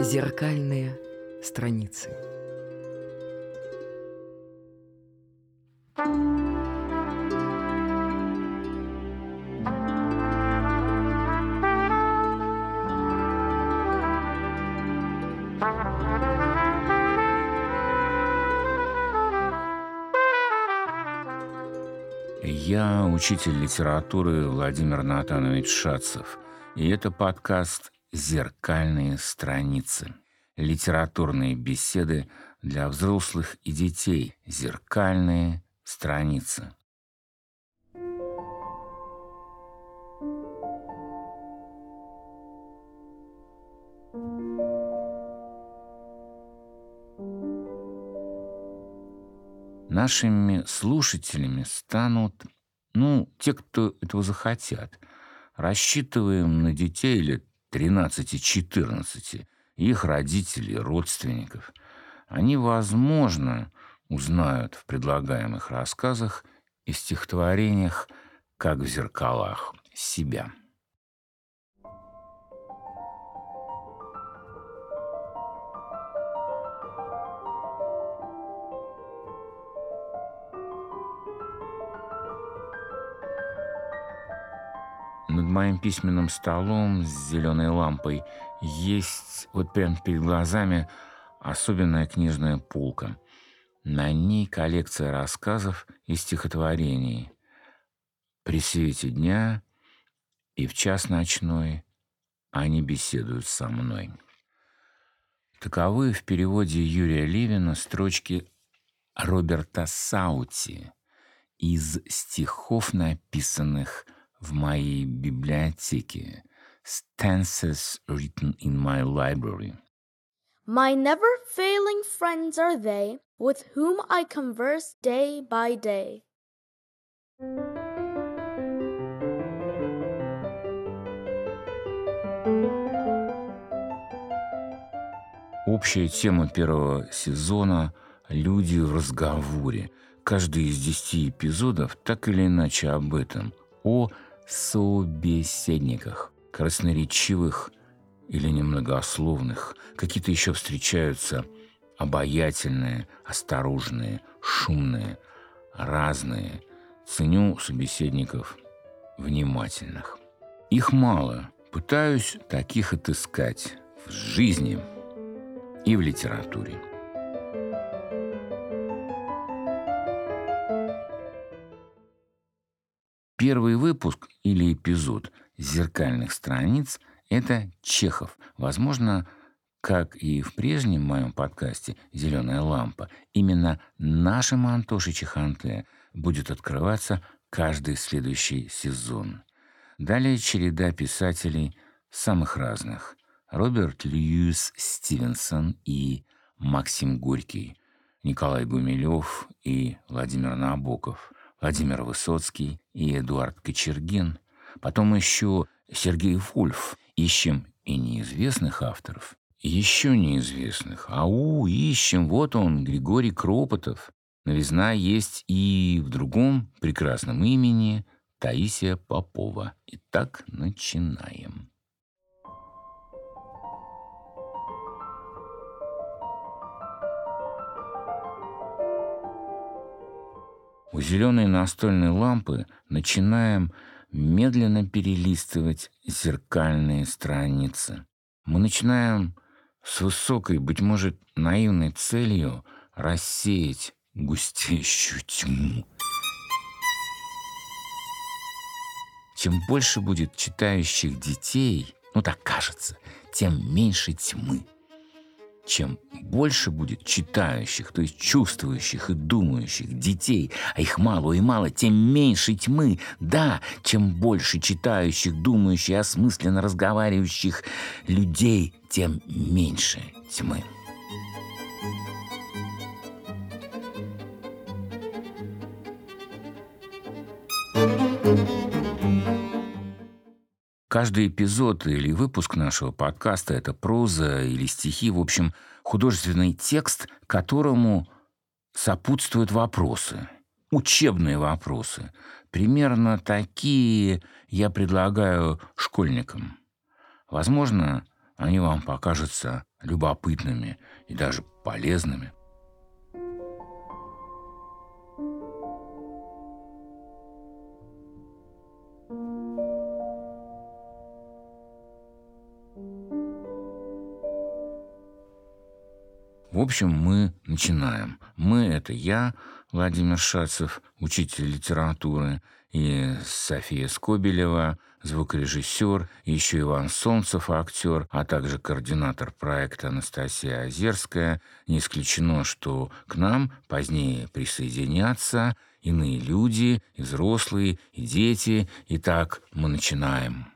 Зеркальные страницы. Я учитель литературы Владимир Натанович Шацев, и это подкаст «Зеркальные страницы». Литературные беседы для взрослых и детей. Зеркальные страницы. Нашими слушателями станут, ну, те, кто этого захотят. Рассчитываем на детей лет 13-14, их родителей, родственников. Они, возможно, узнают в предлагаемых рассказах и стихотворениях, как в зеркалах, себя. Над моим письменным столом с зеленой лампой есть вот прямо перед глазами особенная книжная полка. На ней коллекция рассказов и стихотворений. При свете дня и в час ночной они беседуют со мной. Таковы в переводе Юрия Левина строчки Роберта Саути из стихов, написанных в моей библиотеке. Stances written in my library. My never failing friends are they, with whom I converse day by day. Общая тема первого сезона – люди в разговоре. Каждый из десяти эпизодов так или иначе об этом – о собеседниках, красноречивых или немногословных. Какие-то еще встречаются обаятельные, осторожные, шумные, разные. Ценю собеседников внимательных. Их мало. Пытаюсь таких отыскать в жизни и в литературе. Первый выпуск или эпизод «Зеркальных страниц» — это Чехов. Возможно, как и в прежнем моем подкасте «Зеленая лампа», именно нашим Антошей Чеханте будет открываться каждый следующий сезон. Далее череда писателей самых разных. Роберт Льюис Стивенсон и Максим Горький, Николай Гумилев и Владимир Набоков — Владимир Высоцкий и Эдуард Кочергин. Потом еще Сергей Вульф. Ищем и неизвестных авторов, еще неизвестных. Ау, ищем, вот он, Григорий Кропотов. Новизна есть и в другом прекрасном имени Таисия Попова. Итак, начинаем. У зеленой настольной лампы начинаем медленно перелистывать зеркальные страницы. Мы начинаем с высокой, быть может, наивной целью рассеять густеющую тьму. Чем больше будет читающих детей, ну так кажется, тем меньше тьмы чем больше будет читающих, то есть чувствующих и думающих детей, а их мало и мало, тем меньше тьмы. Да, чем больше читающих, думающих, осмысленно разговаривающих людей, тем меньше тьмы. Каждый эпизод или выпуск нашего подкаста — это проза или стихи, в общем, художественный текст, которому сопутствуют вопросы, учебные вопросы. Примерно такие я предлагаю школьникам. Возможно, они вам покажутся любопытными и даже полезными. В общем, мы начинаем. Мы — это я, Владимир Шацев, учитель литературы, и София Скобелева, звукорежиссер, еще Иван Солнцев, актер, а также координатор проекта Анастасия Озерская. Не исключено, что к нам позднее присоединятся иные люди, и взрослые, и дети. Итак, мы начинаем.